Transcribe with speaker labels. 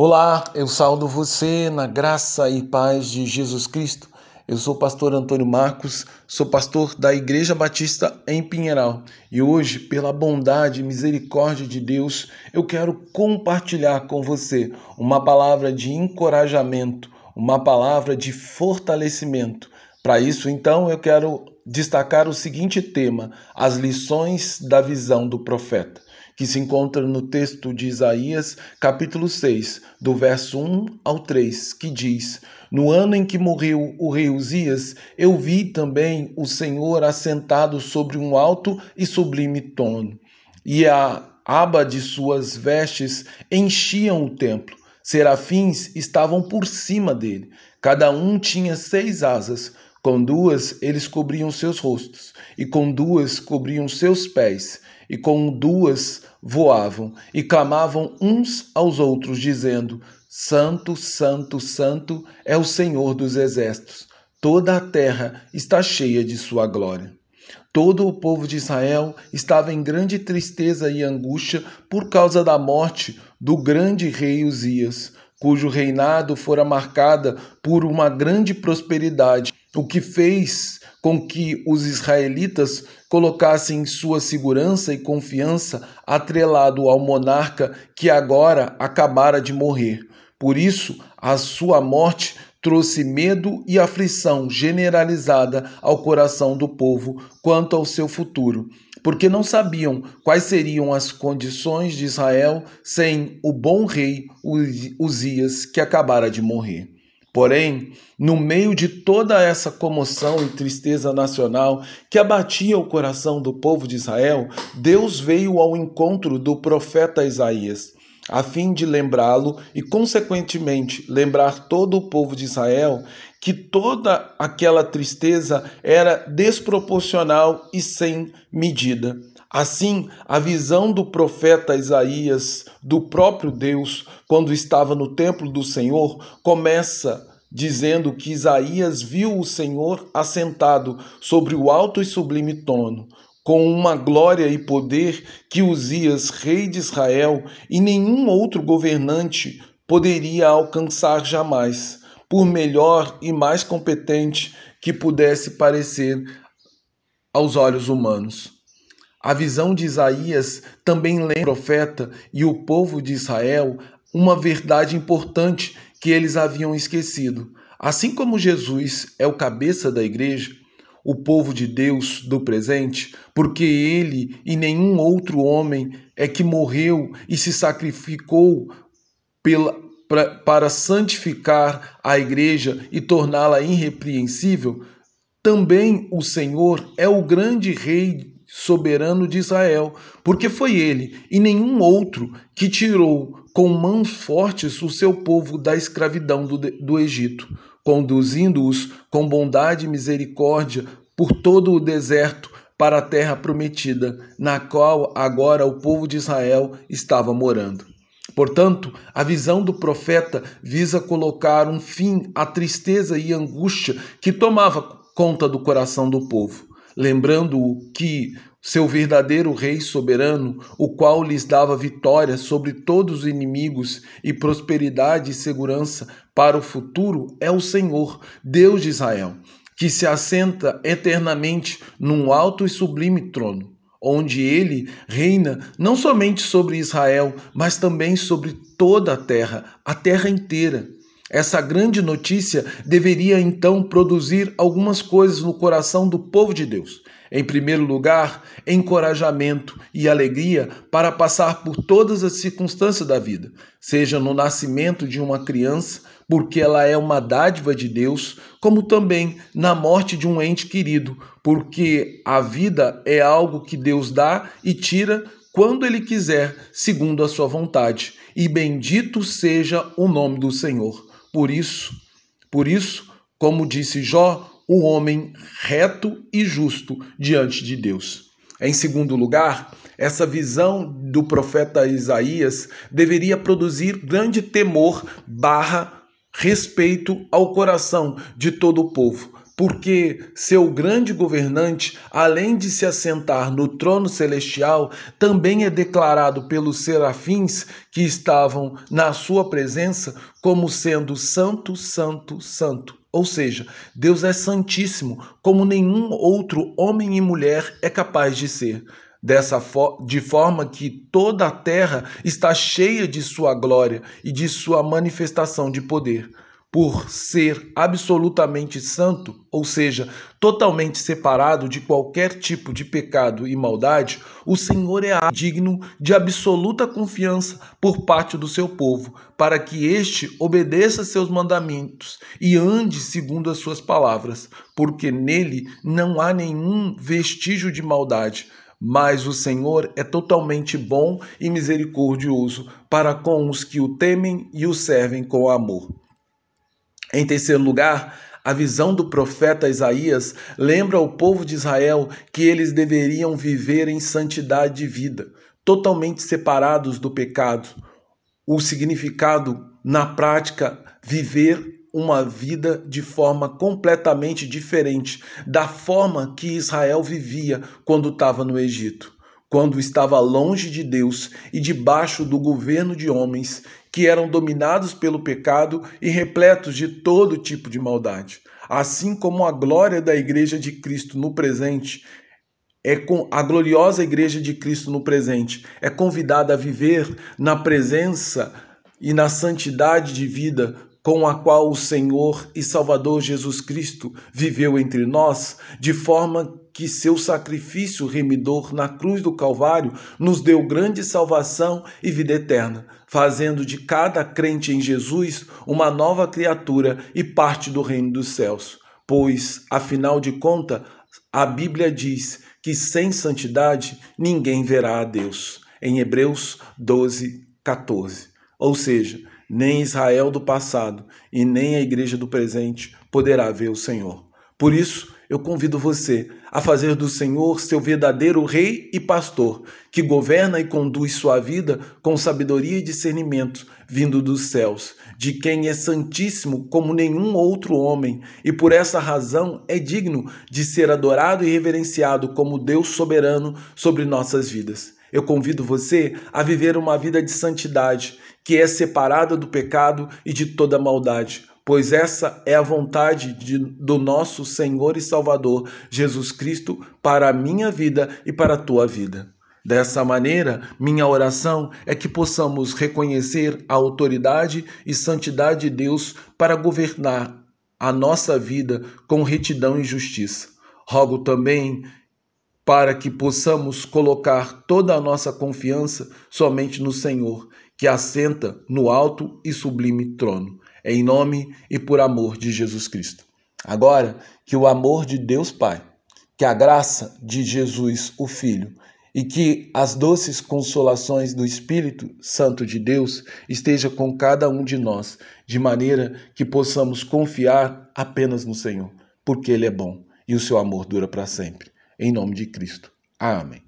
Speaker 1: Olá, eu saldo você na graça e paz de Jesus Cristo. Eu sou o pastor Antônio Marcos, sou pastor da Igreja Batista em Pinheiral e hoje, pela bondade e misericórdia de Deus, eu quero compartilhar com você uma palavra de encorajamento, uma palavra de fortalecimento. Para isso, então, eu quero destacar o seguinte tema: as lições da visão do profeta que se encontra no texto de Isaías, capítulo 6, do verso 1 ao 3, que diz: No ano em que morreu o rei Uzias, eu vi também o Senhor assentado sobre um alto e sublime trono, e a aba de suas vestes enchiam o templo. Serafins estavam por cima dele, cada um tinha seis asas. Com duas eles cobriam seus rostos, e com duas cobriam seus pés, e com duas voavam e clamavam uns aos outros, dizendo: Santo, Santo, Santo é o Senhor dos exércitos. Toda a terra está cheia de sua glória. Todo o povo de Israel estava em grande tristeza e angústia por causa da morte do grande rei Uzias, cujo reinado fora marcada por uma grande prosperidade, o que fez com que os israelitas colocassem sua segurança e confiança atrelado ao monarca que agora acabara de morrer. Por isso, a sua morte trouxe medo e aflição generalizada ao coração do povo quanto ao seu futuro, porque não sabiam quais seriam as condições de Israel sem o bom rei Uzias que acabara de morrer. Porém, no meio de toda essa comoção e tristeza nacional que abatia o coração do povo de Israel, Deus veio ao encontro do profeta Isaías, a fim de lembrá-lo e, consequentemente, lembrar todo o povo de Israel que toda aquela tristeza era desproporcional e sem medida. Assim, a visão do profeta Isaías, do próprio Deus, quando estava no templo do Senhor, começa dizendo que Isaías viu o Senhor assentado sobre o alto e sublime trono, com uma glória e poder que Uzias, rei de Israel, e nenhum outro governante poderia alcançar jamais, por melhor e mais competente que pudesse parecer aos olhos humanos. A visão de Isaías também lembra o profeta e o povo de Israel uma verdade importante que eles haviam esquecido. Assim como Jesus é o cabeça da igreja, o povo de Deus do presente, porque ele e nenhum outro homem é que morreu e se sacrificou pela, pra, para santificar a igreja e torná-la irrepreensível, também o Senhor é o grande rei soberano de Israel, porque foi ele e nenhum outro que tirou com mãos fortes o seu povo da escravidão do, do Egito, conduzindo-os com bondade e misericórdia por todo o deserto para a terra prometida, na qual agora o povo de Israel estava morando. Portanto, a visão do profeta visa colocar um fim à tristeza e angústia que tomava conta do coração do povo lembrando-o que seu verdadeiro rei soberano, o qual lhes dava vitória sobre todos os inimigos e prosperidade e segurança para o futuro, é o Senhor, Deus de Israel, que se assenta eternamente num alto e sublime trono, onde ele reina não somente sobre Israel, mas também sobre toda a terra, a terra inteira. Essa grande notícia deveria então produzir algumas coisas no coração do povo de Deus. Em primeiro lugar, encorajamento e alegria para passar por todas as circunstâncias da vida, seja no nascimento de uma criança, porque ela é uma dádiva de Deus, como também na morte de um ente querido, porque a vida é algo que Deus dá e tira quando ele quiser, segundo a sua vontade. E bendito seja o nome do Senhor. Por isso, por isso, como disse Jó, o homem reto e justo diante de Deus. Em segundo lugar, essa visão do profeta Isaías deveria produzir grande temor barra respeito ao coração de todo o povo, porque seu grande governante, além de se assentar no trono celestial, também é declarado pelos serafins que estavam na sua presença como sendo santo, santo, santo. Ou seja, Deus é santíssimo, como nenhum outro homem e mulher é capaz de ser. Dessa fo de forma que toda a terra está cheia de sua glória e de sua manifestação de poder por ser absolutamente santo, ou seja, totalmente separado de qualquer tipo de pecado e maldade, o Senhor é digno de absoluta confiança por parte do seu povo, para que este obedeça seus mandamentos e ande segundo as suas palavras, porque nele não há nenhum vestígio de maldade. Mas o Senhor é totalmente bom e misericordioso para com os que o temem e o servem com amor. Em terceiro lugar, a visão do profeta Isaías lembra ao povo de Israel que eles deveriam viver em santidade de vida, totalmente separados do pecado. O significado, na prática, viver uma vida de forma completamente diferente da forma que Israel vivia quando estava no Egito quando estava longe de Deus e debaixo do governo de homens que eram dominados pelo pecado e repletos de todo tipo de maldade. Assim como a glória da igreja de Cristo no presente é com a gloriosa igreja de Cristo no presente é convidada a viver na presença e na santidade de vida com a qual o Senhor e Salvador Jesus Cristo viveu entre nós, de forma que seu sacrifício remidor na cruz do Calvário nos deu grande salvação e vida eterna, fazendo de cada crente em Jesus uma nova criatura e parte do reino dos céus. Pois, afinal de contas, a Bíblia diz que sem santidade ninguém verá a Deus. Em Hebreus 12, 14. Ou seja, nem Israel do passado e nem a igreja do presente poderá ver o Senhor. Por isso, eu convido você a fazer do Senhor seu verdadeiro rei e pastor, que governa e conduz sua vida com sabedoria e discernimento vindo dos céus, de quem é santíssimo como nenhum outro homem, e por essa razão é digno de ser adorado e reverenciado como Deus soberano sobre nossas vidas. Eu convido você a viver uma vida de santidade, que é separada do pecado e de toda maldade, pois essa é a vontade de, do nosso Senhor e Salvador Jesus Cristo para a minha vida e para a tua vida. Dessa maneira, minha oração é que possamos reconhecer a autoridade e santidade de Deus para governar a nossa vida com retidão e justiça. Rogo também para que possamos colocar toda a nossa confiança somente no Senhor, que assenta no alto e sublime trono, em nome e por amor de Jesus Cristo. Agora, que o amor de Deus Pai, que a graça de Jesus, o Filho, e que as doces consolações do Espírito Santo de Deus esteja com cada um de nós, de maneira que possamos confiar apenas no Senhor, porque Ele é bom e o seu amor dura para sempre. Em nome de Cristo. Amém.